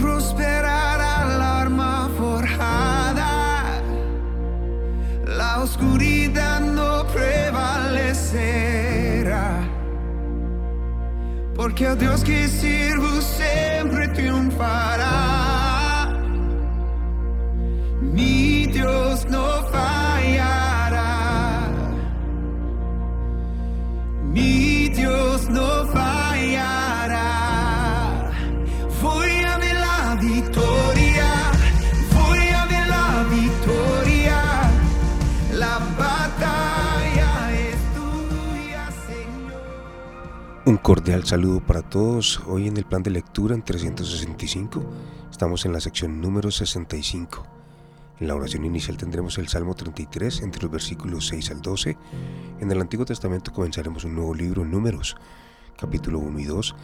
Prosperará la arma forjada, la oscuridad no prevalecerá. Porque el Dios que Un cordial saludo para todos. Hoy en el plan de lectura en 365 estamos en la sección número 65. En la oración inicial tendremos el Salmo 33 entre los versículos 6 al 12. En el Antiguo Testamento comenzaremos un nuevo libro, Números, capítulo 1 y 2.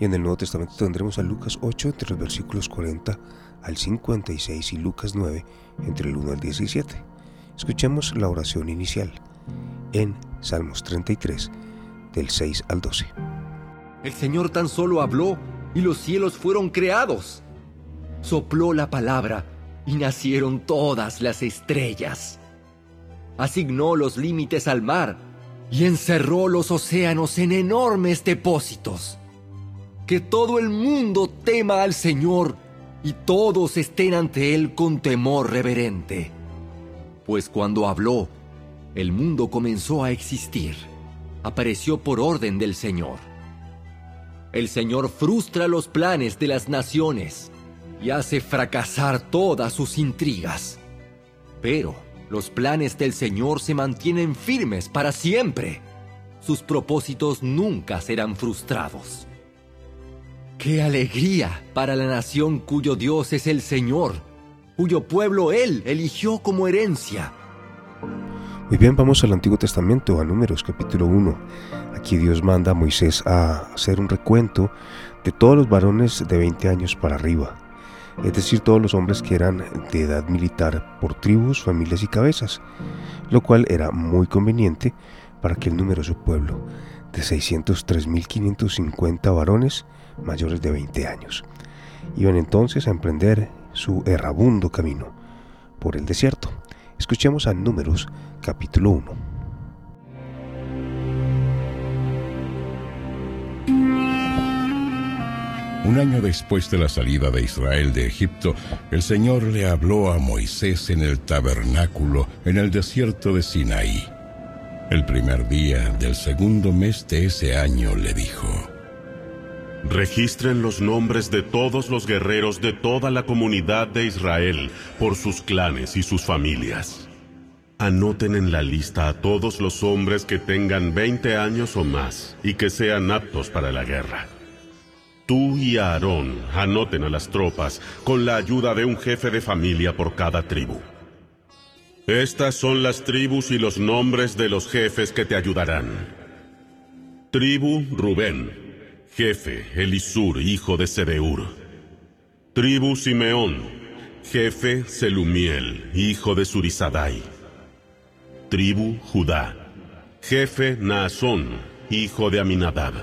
Y en el Nuevo Testamento tendremos a Lucas 8 entre los versículos 40 al 56 y Lucas 9 entre el 1 al 17. Escuchemos la oración inicial en Salmos 33 del 6 al 12. El Señor tan solo habló y los cielos fueron creados. Sopló la palabra y nacieron todas las estrellas. Asignó los límites al mar y encerró los océanos en enormes depósitos. Que todo el mundo tema al Señor y todos estén ante Él con temor reverente. Pues cuando habló, el mundo comenzó a existir. Apareció por orden del Señor. El Señor frustra los planes de las naciones y hace fracasar todas sus intrigas. Pero los planes del Señor se mantienen firmes para siempre. Sus propósitos nunca serán frustrados. ¡Qué alegría para la nación cuyo Dios es el Señor, cuyo pueblo Él eligió como herencia! Muy bien, vamos al Antiguo Testamento, a Números capítulo 1. Aquí Dios manda a Moisés a hacer un recuento de todos los varones de 20 años para arriba, es decir, todos los hombres que eran de edad militar por tribus, familias y cabezas, lo cual era muy conveniente para que el número de su pueblo, de 603.550 varones mayores de 20 años, iban entonces a emprender su errabundo camino por el desierto. Escuchemos a Números capítulo 1. Un año después de la salida de Israel de Egipto, el Señor le habló a Moisés en el tabernáculo en el desierto de Sinaí. El primer día del segundo mes de ese año le dijo, Registren los nombres de todos los guerreros de toda la comunidad de Israel por sus clanes y sus familias. Anoten en la lista a todos los hombres que tengan 20 años o más y que sean aptos para la guerra. Tú y Aarón anoten a las tropas con la ayuda de un jefe de familia por cada tribu. Estas son las tribus y los nombres de los jefes que te ayudarán. Tribu Rubén, jefe Elisur, hijo de Sedeur. Tribu Simeón, jefe Selumiel, hijo de Surizadai. Tribu Judá, jefe Naasón, hijo de Aminadab.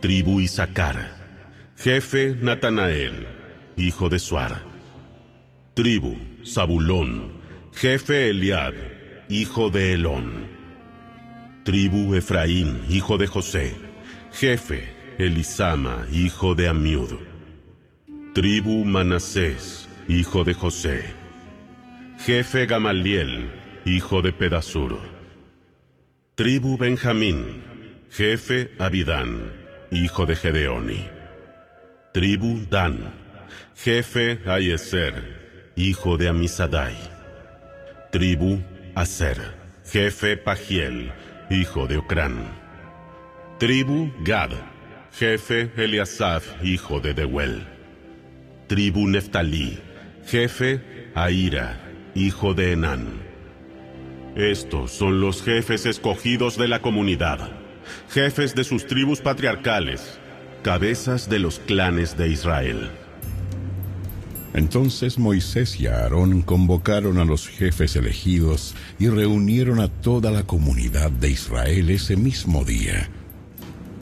Tribu Isaacar, jefe Natanael, hijo de Suar. Tribu Zabulón, jefe Eliad, hijo de Elón. Tribu Efraín, hijo de José, jefe Elisama, hijo de Amiud. Tribu Manasés, hijo de José, jefe Gamaliel, hijo de Pedasur. Tribu Benjamín, jefe Abidán, hijo de Gedeoni. Tribu Dan, jefe Ayeser, hijo de Amisadai. Tribu Aser, jefe Pagiel, hijo de Ocrán. Tribu Gad, jefe Eliasaf, hijo de Deuel. Tribu Neftalí, jefe Aira, hijo de Enán. Estos son los jefes escogidos de la comunidad, jefes de sus tribus patriarcales, cabezas de los clanes de Israel. Entonces Moisés y Aarón convocaron a los jefes elegidos y reunieron a toda la comunidad de Israel ese mismo día.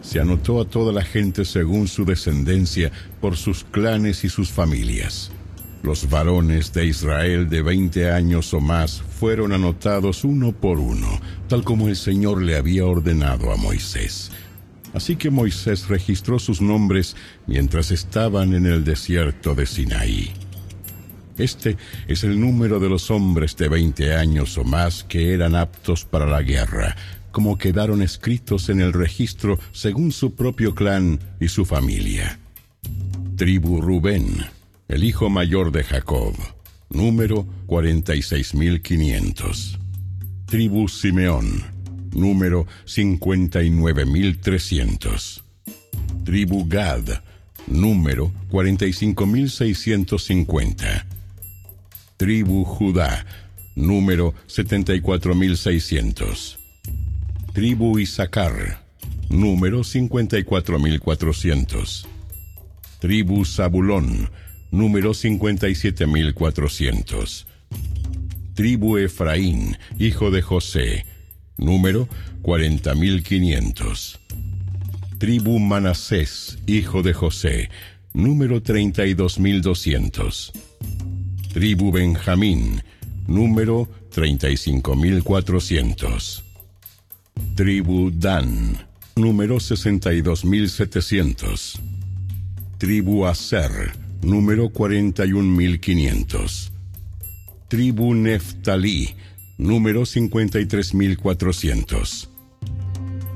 Se anotó a toda la gente según su descendencia por sus clanes y sus familias. Los varones de Israel de veinte años o más fueron anotados uno por uno, tal como el Señor le había ordenado a Moisés. Así que Moisés registró sus nombres mientras estaban en el desierto de Sinaí. Este es el número de los hombres de veinte años o más que eran aptos para la guerra, como quedaron escritos en el registro según su propio clan y su familia. Tribu Rubén, el hijo mayor de Jacob, número 46.500. Tribu Simeón, número 59.300. Tribu Gad, número 45.650. Tribu Judá, número 74.600. Tribu Isaacar, número 54.400. Tribu Zabulón, número 57.400. Tribu Efraín, hijo de José, número 40.500. Tribu Manasés, hijo de José, número 32.200. Tribu Benjamín, número 35.400. Tribu Dan, número 62.700. Tribu Aser, número 41.500. Tribu Neftalí, número 53.400.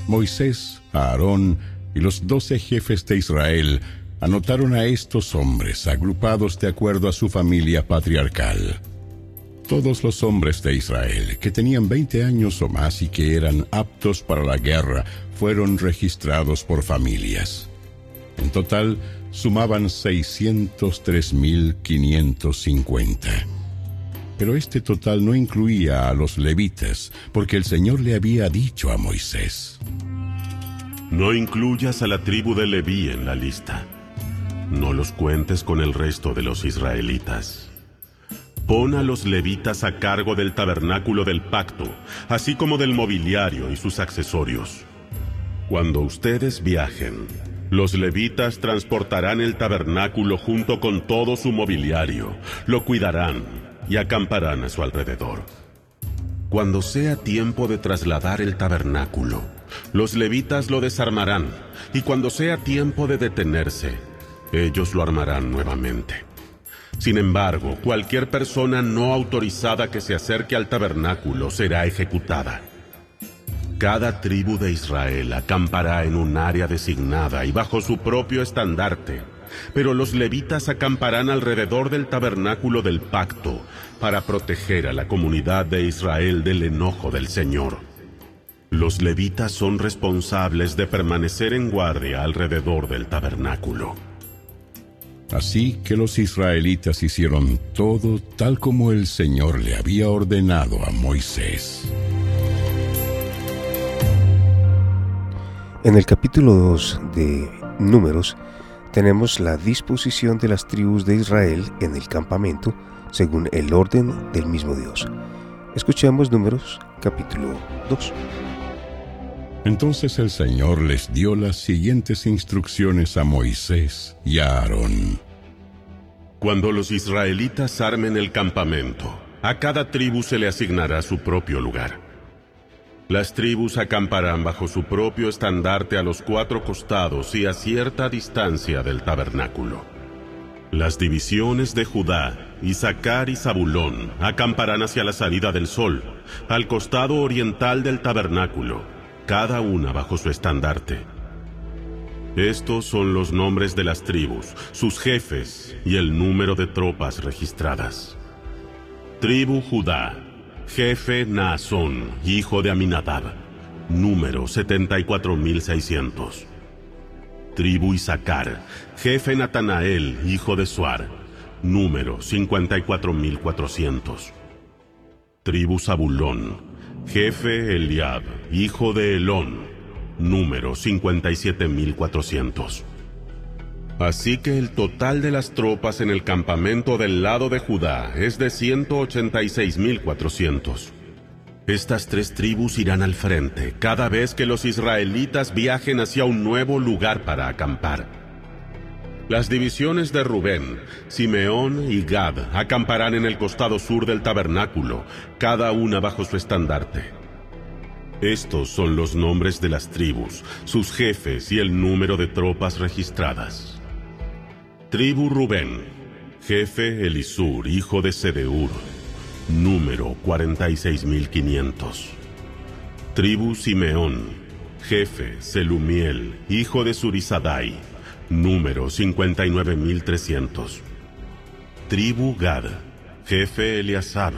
Moisés, Aarón y los doce jefes de Israel anotaron a estos hombres agrupados de acuerdo a su familia patriarcal. Todos los hombres de Israel que tenían 20 años o más y que eran aptos para la guerra fueron registrados por familias. En total sumaban 603.550. Pero este total no incluía a los levitas, porque el Señor le había dicho a Moisés, No incluyas a la tribu de Leví en la lista. No los cuentes con el resto de los israelitas. Pon a los levitas a cargo del tabernáculo del pacto, así como del mobiliario y sus accesorios. Cuando ustedes viajen, los levitas transportarán el tabernáculo junto con todo su mobiliario, lo cuidarán y acamparán a su alrededor. Cuando sea tiempo de trasladar el tabernáculo, los levitas lo desarmarán, y cuando sea tiempo de detenerse, ellos lo armarán nuevamente. Sin embargo, cualquier persona no autorizada que se acerque al tabernáculo será ejecutada. Cada tribu de Israel acampará en un área designada y bajo su propio estandarte, pero los levitas acamparán alrededor del tabernáculo del pacto para proteger a la comunidad de Israel del enojo del Señor. Los levitas son responsables de permanecer en guardia alrededor del tabernáculo. Así que los israelitas hicieron todo tal como el Señor le había ordenado a Moisés. En el capítulo 2 de Números tenemos la disposición de las tribus de Israel en el campamento según el orden del mismo Dios. Escuchemos Números capítulo 2. Entonces el Señor les dio las siguientes instrucciones a Moisés y a Aarón. Cuando los israelitas armen el campamento, a cada tribu se le asignará su propio lugar. Las tribus acamparán bajo su propio estandarte a los cuatro costados y a cierta distancia del tabernáculo. Las divisiones de Judá, Isaacar y Zabulón acamparán hacia la salida del sol, al costado oriental del tabernáculo, cada una bajo su estandarte. Estos son los nombres de las tribus, sus jefes y el número de tropas registradas. Tribu Judá, jefe Naasón, hijo de Aminadab, número 74600. Tribu Isaacar, jefe Natanael, hijo de Suar, número 54400. Tribu Zabulón, jefe Eliab, hijo de Elón, número 57400. Así que el total de las tropas en el campamento del lado de Judá es de 186.400. Estas tres tribus irán al frente cada vez que los israelitas viajen hacia un nuevo lugar para acampar. Las divisiones de Rubén, Simeón y Gad acamparán en el costado sur del tabernáculo, cada una bajo su estandarte. Estos son los nombres de las tribus, sus jefes y el número de tropas registradas. Tribu Rubén, jefe Elisur, hijo de Sedeur número 46500. Tribu Simeón, jefe Selumiel, hijo de Surisadai, número 59300. Tribu Gad, jefe Eliasab,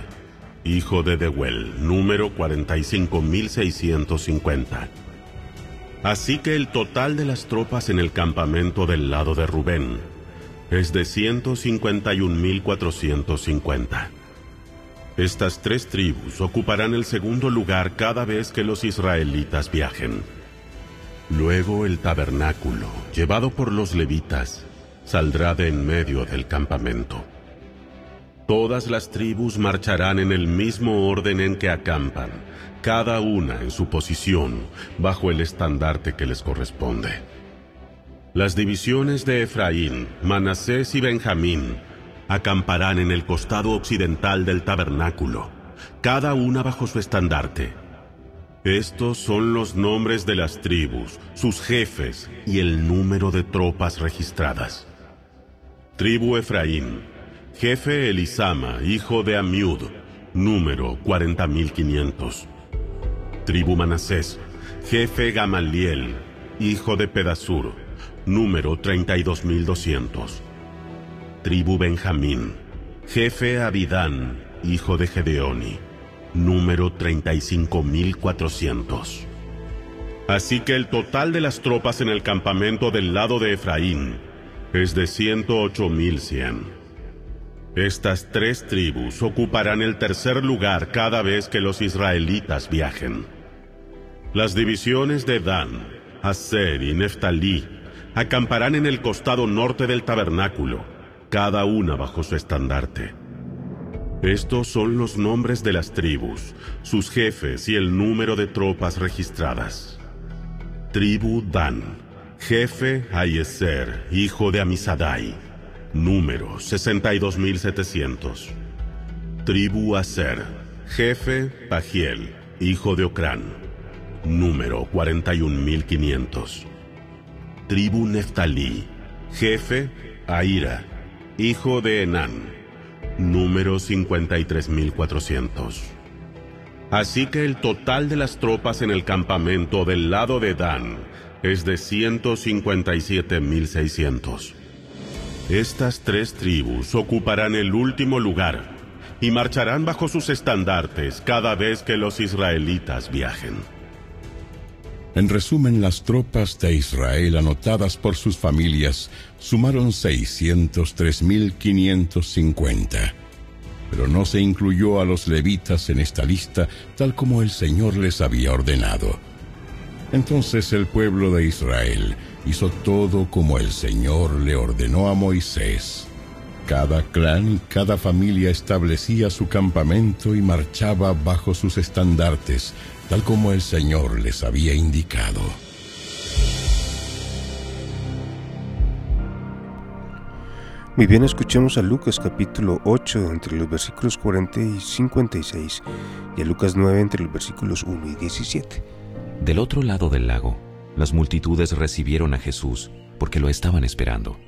hijo de Dewel, número 45650. Así que el total de las tropas en el campamento del lado de Rubén es de 151.450. Estas tres tribus ocuparán el segundo lugar cada vez que los israelitas viajen. Luego el tabernáculo, llevado por los levitas, saldrá de en medio del campamento. Todas las tribus marcharán en el mismo orden en que acampan, cada una en su posición, bajo el estandarte que les corresponde. Las divisiones de Efraín, Manasés y Benjamín acamparán en el costado occidental del tabernáculo, cada una bajo su estandarte. Estos son los nombres de las tribus, sus jefes y el número de tropas registradas. Tribu Efraín, jefe Elisama, hijo de Amiud, número 40.500. Tribu Manasés, jefe Gamaliel, hijo de Pedasur, número 32.200 tribu Benjamín, jefe Abidán, hijo de Gedeoni, número 35.400. Así que el total de las tropas en el campamento del lado de Efraín es de 108.100. Estas tres tribus ocuparán el tercer lugar cada vez que los israelitas viajen. Las divisiones de Dan, Aser y Neftalí acamparán en el costado norte del tabernáculo, cada una bajo su estandarte. Estos son los nombres de las tribus, sus jefes y el número de tropas registradas. Tribu Dan, jefe Ayeser, hijo de Amisadai, número 62700. Tribu Aser, jefe Pagiel, hijo de Ocrán, número 41500. Tribu Neftalí, jefe Aira, hijo de Enán, número 53.400. Así que el total de las tropas en el campamento del lado de Dan es de 157.600. Estas tres tribus ocuparán el último lugar y marcharán bajo sus estandartes cada vez que los israelitas viajen. En resumen, las tropas de Israel anotadas por sus familias sumaron 603.550. Pero no se incluyó a los levitas en esta lista tal como el Señor les había ordenado. Entonces el pueblo de Israel hizo todo como el Señor le ordenó a Moisés. Cada clan y cada familia establecía su campamento y marchaba bajo sus estandartes, tal como el Señor les había indicado. Muy bien, escuchemos a Lucas capítulo 8 entre los versículos 40 y 56 y a Lucas 9 entre los versículos 1 y 17. Del otro lado del lago, las multitudes recibieron a Jesús porque lo estaban esperando.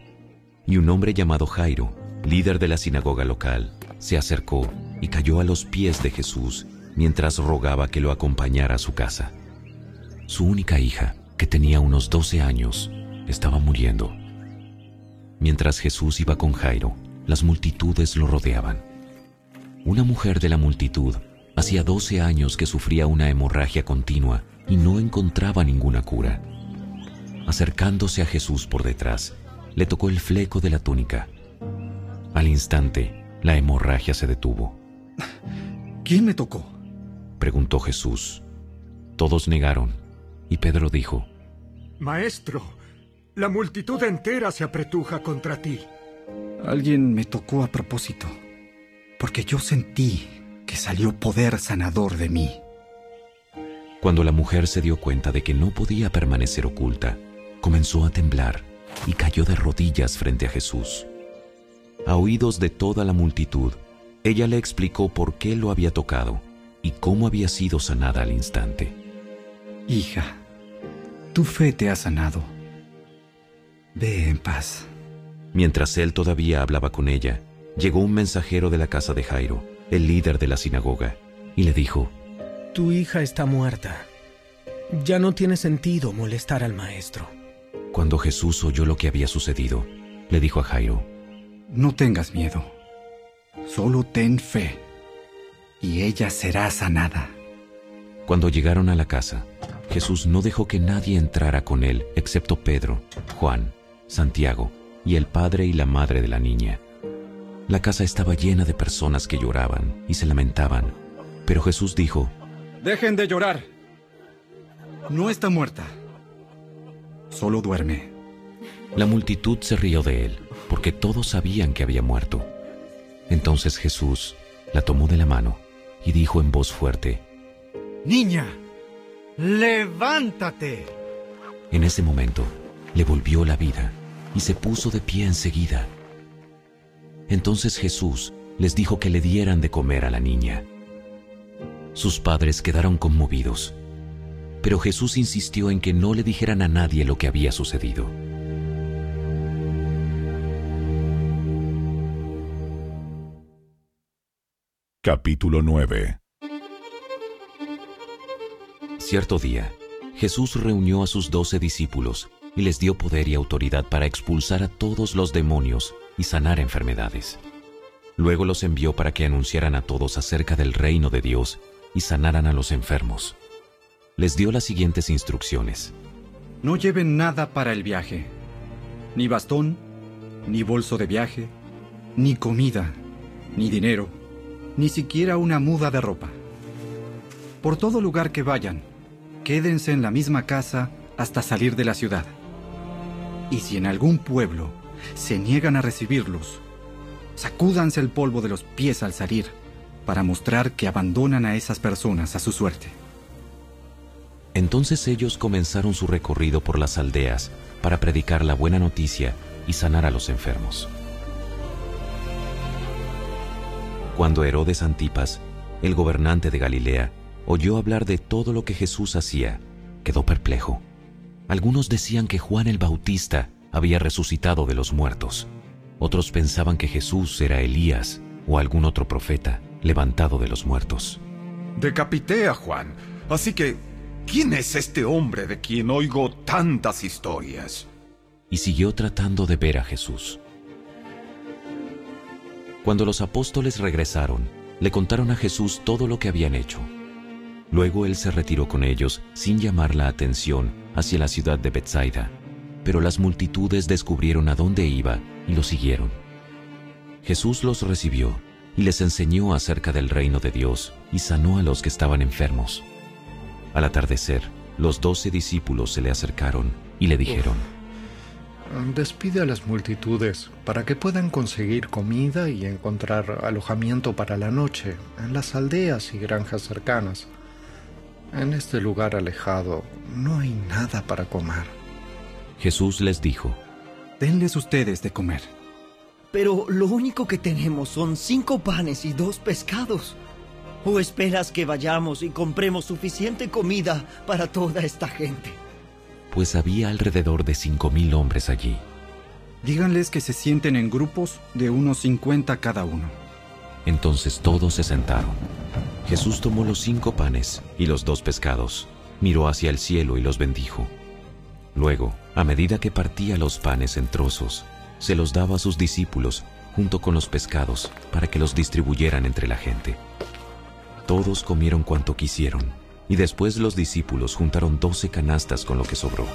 Y un hombre llamado Jairo, líder de la sinagoga local, se acercó y cayó a los pies de Jesús mientras rogaba que lo acompañara a su casa. Su única hija, que tenía unos 12 años, estaba muriendo Mientras Jesús iba con Jairo, las multitudes lo rodeaban. Una mujer de la multitud hacía 12 años que sufría una hemorragia continua y no encontraba ninguna cura. Acercándose a Jesús por detrás, le tocó el fleco de la túnica. Al instante, la hemorragia se detuvo. ¿Quién me tocó? preguntó Jesús. Todos negaron, y Pedro dijo, Maestro, la multitud entera se apretuja contra ti. Alguien me tocó a propósito, porque yo sentí que salió poder sanador de mí. Cuando la mujer se dio cuenta de que no podía permanecer oculta, comenzó a temblar y cayó de rodillas frente a Jesús. A oídos de toda la multitud, ella le explicó por qué lo había tocado y cómo había sido sanada al instante. Hija, tu fe te ha sanado. Ve en paz. Mientras él todavía hablaba con ella, llegó un mensajero de la casa de Jairo, el líder de la sinagoga, y le dijo, Tu hija está muerta. Ya no tiene sentido molestar al maestro. Cuando Jesús oyó lo que había sucedido, le dijo a Jairo, No tengas miedo, solo ten fe, y ella será sanada. Cuando llegaron a la casa, Jesús no dejó que nadie entrara con él excepto Pedro, Juan, Santiago y el padre y la madre de la niña. La casa estaba llena de personas que lloraban y se lamentaban, pero Jesús dijo, Dejen de llorar. No está muerta, solo duerme. La multitud se rió de él, porque todos sabían que había muerto. Entonces Jesús la tomó de la mano y dijo en voz fuerte, Niña, levántate. En ese momento le volvió la vida y se puso de pie enseguida. Entonces Jesús les dijo que le dieran de comer a la niña. Sus padres quedaron conmovidos, pero Jesús insistió en que no le dijeran a nadie lo que había sucedido. Capítulo 9 Cierto día, Jesús reunió a sus doce discípulos y les dio poder y autoridad para expulsar a todos los demonios y sanar enfermedades. Luego los envió para que anunciaran a todos acerca del reino de Dios y sanaran a los enfermos. Les dio las siguientes instrucciones. No lleven nada para el viaje, ni bastón, ni bolso de viaje, ni comida, ni dinero, ni siquiera una muda de ropa. Por todo lugar que vayan, quédense en la misma casa hasta salir de la ciudad. Y si en algún pueblo se niegan a recibirlos, sacúdanse el polvo de los pies al salir para mostrar que abandonan a esas personas a su suerte. Entonces ellos comenzaron su recorrido por las aldeas para predicar la buena noticia y sanar a los enfermos. Cuando Herodes Antipas, el gobernante de Galilea, oyó hablar de todo lo que Jesús hacía, quedó perplejo. Algunos decían que Juan el Bautista había resucitado de los muertos. Otros pensaban que Jesús era Elías o algún otro profeta levantado de los muertos. Decapité a Juan, así que, ¿quién es este hombre de quien oigo tantas historias? Y siguió tratando de ver a Jesús. Cuando los apóstoles regresaron, le contaron a Jesús todo lo que habían hecho. Luego él se retiró con ellos sin llamar la atención hacia la ciudad de Bethsaida, pero las multitudes descubrieron a dónde iba y lo siguieron. Jesús los recibió y les enseñó acerca del reino de Dios y sanó a los que estaban enfermos. Al atardecer, los doce discípulos se le acercaron y le dijeron, Despide a las multitudes para que puedan conseguir comida y encontrar alojamiento para la noche en las aldeas y granjas cercanas. En este lugar alejado no hay nada para comer. Jesús les dijo, Denles ustedes de comer. Pero lo único que tenemos son cinco panes y dos pescados. ¿O esperas que vayamos y compremos suficiente comida para toda esta gente? Pues había alrededor de cinco mil hombres allí. Díganles que se sienten en grupos de unos 50 cada uno. Entonces todos se sentaron. Jesús tomó los cinco panes y los dos pescados, miró hacia el cielo y los bendijo. Luego, a medida que partía los panes en trozos, se los daba a sus discípulos junto con los pescados para que los distribuyeran entre la gente. Todos comieron cuanto quisieron, y después los discípulos juntaron doce canastas con lo que sobró.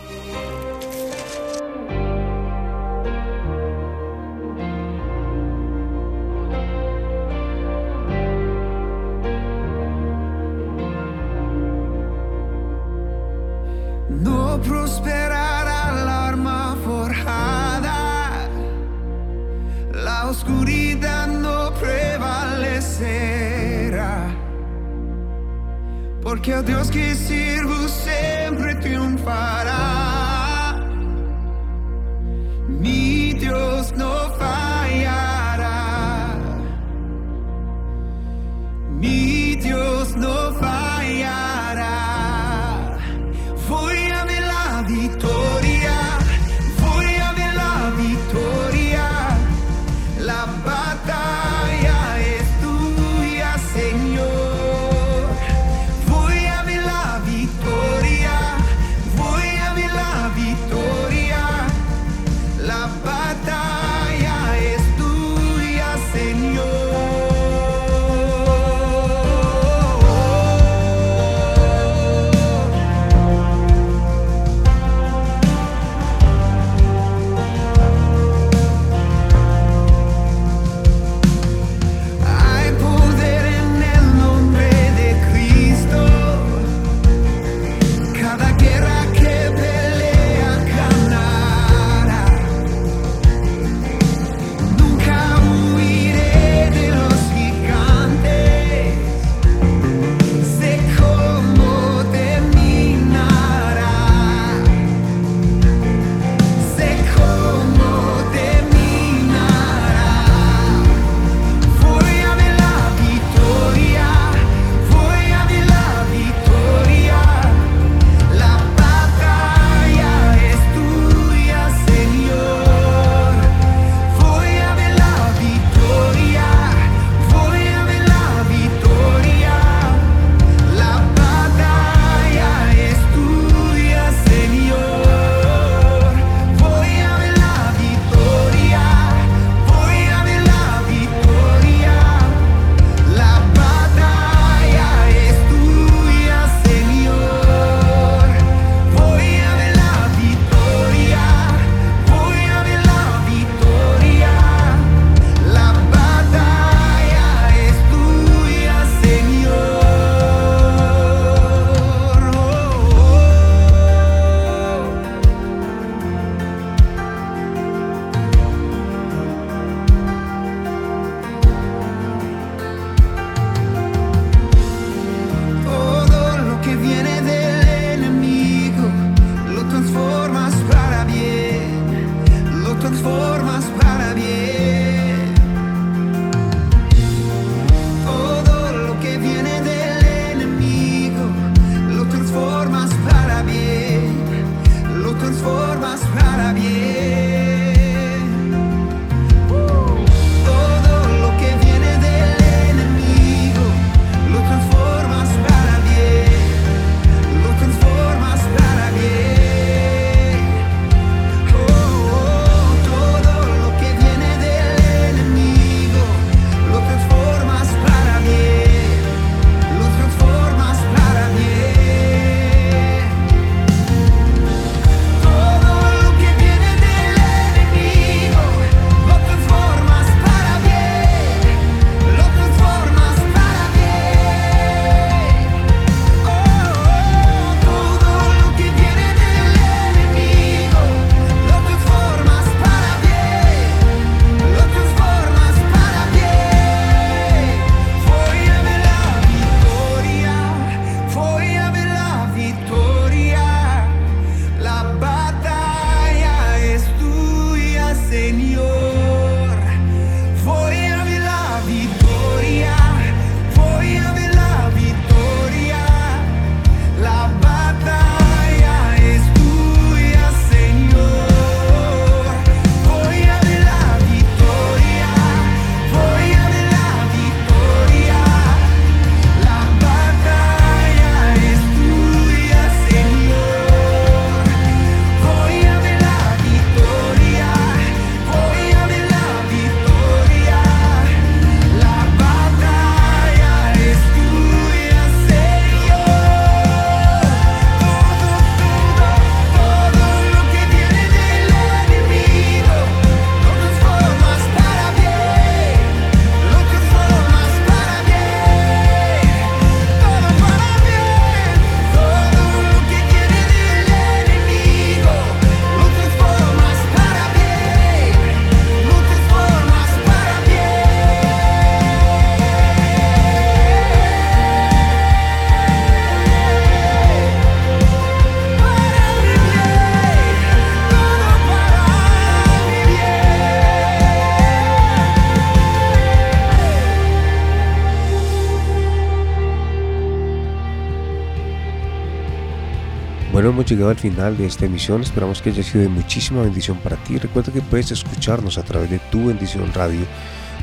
Llegado al final de esta emisión. Esperamos que haya sido de muchísima bendición para ti. Recuerda que puedes escucharnos a través de tu bendición radio.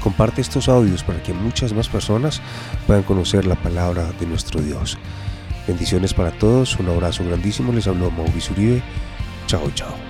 Comparte estos audios para que muchas más personas puedan conocer la palabra de nuestro Dios. Bendiciones para todos. Un abrazo grandísimo. Les habló Mauricio Uribe. Chao, chao.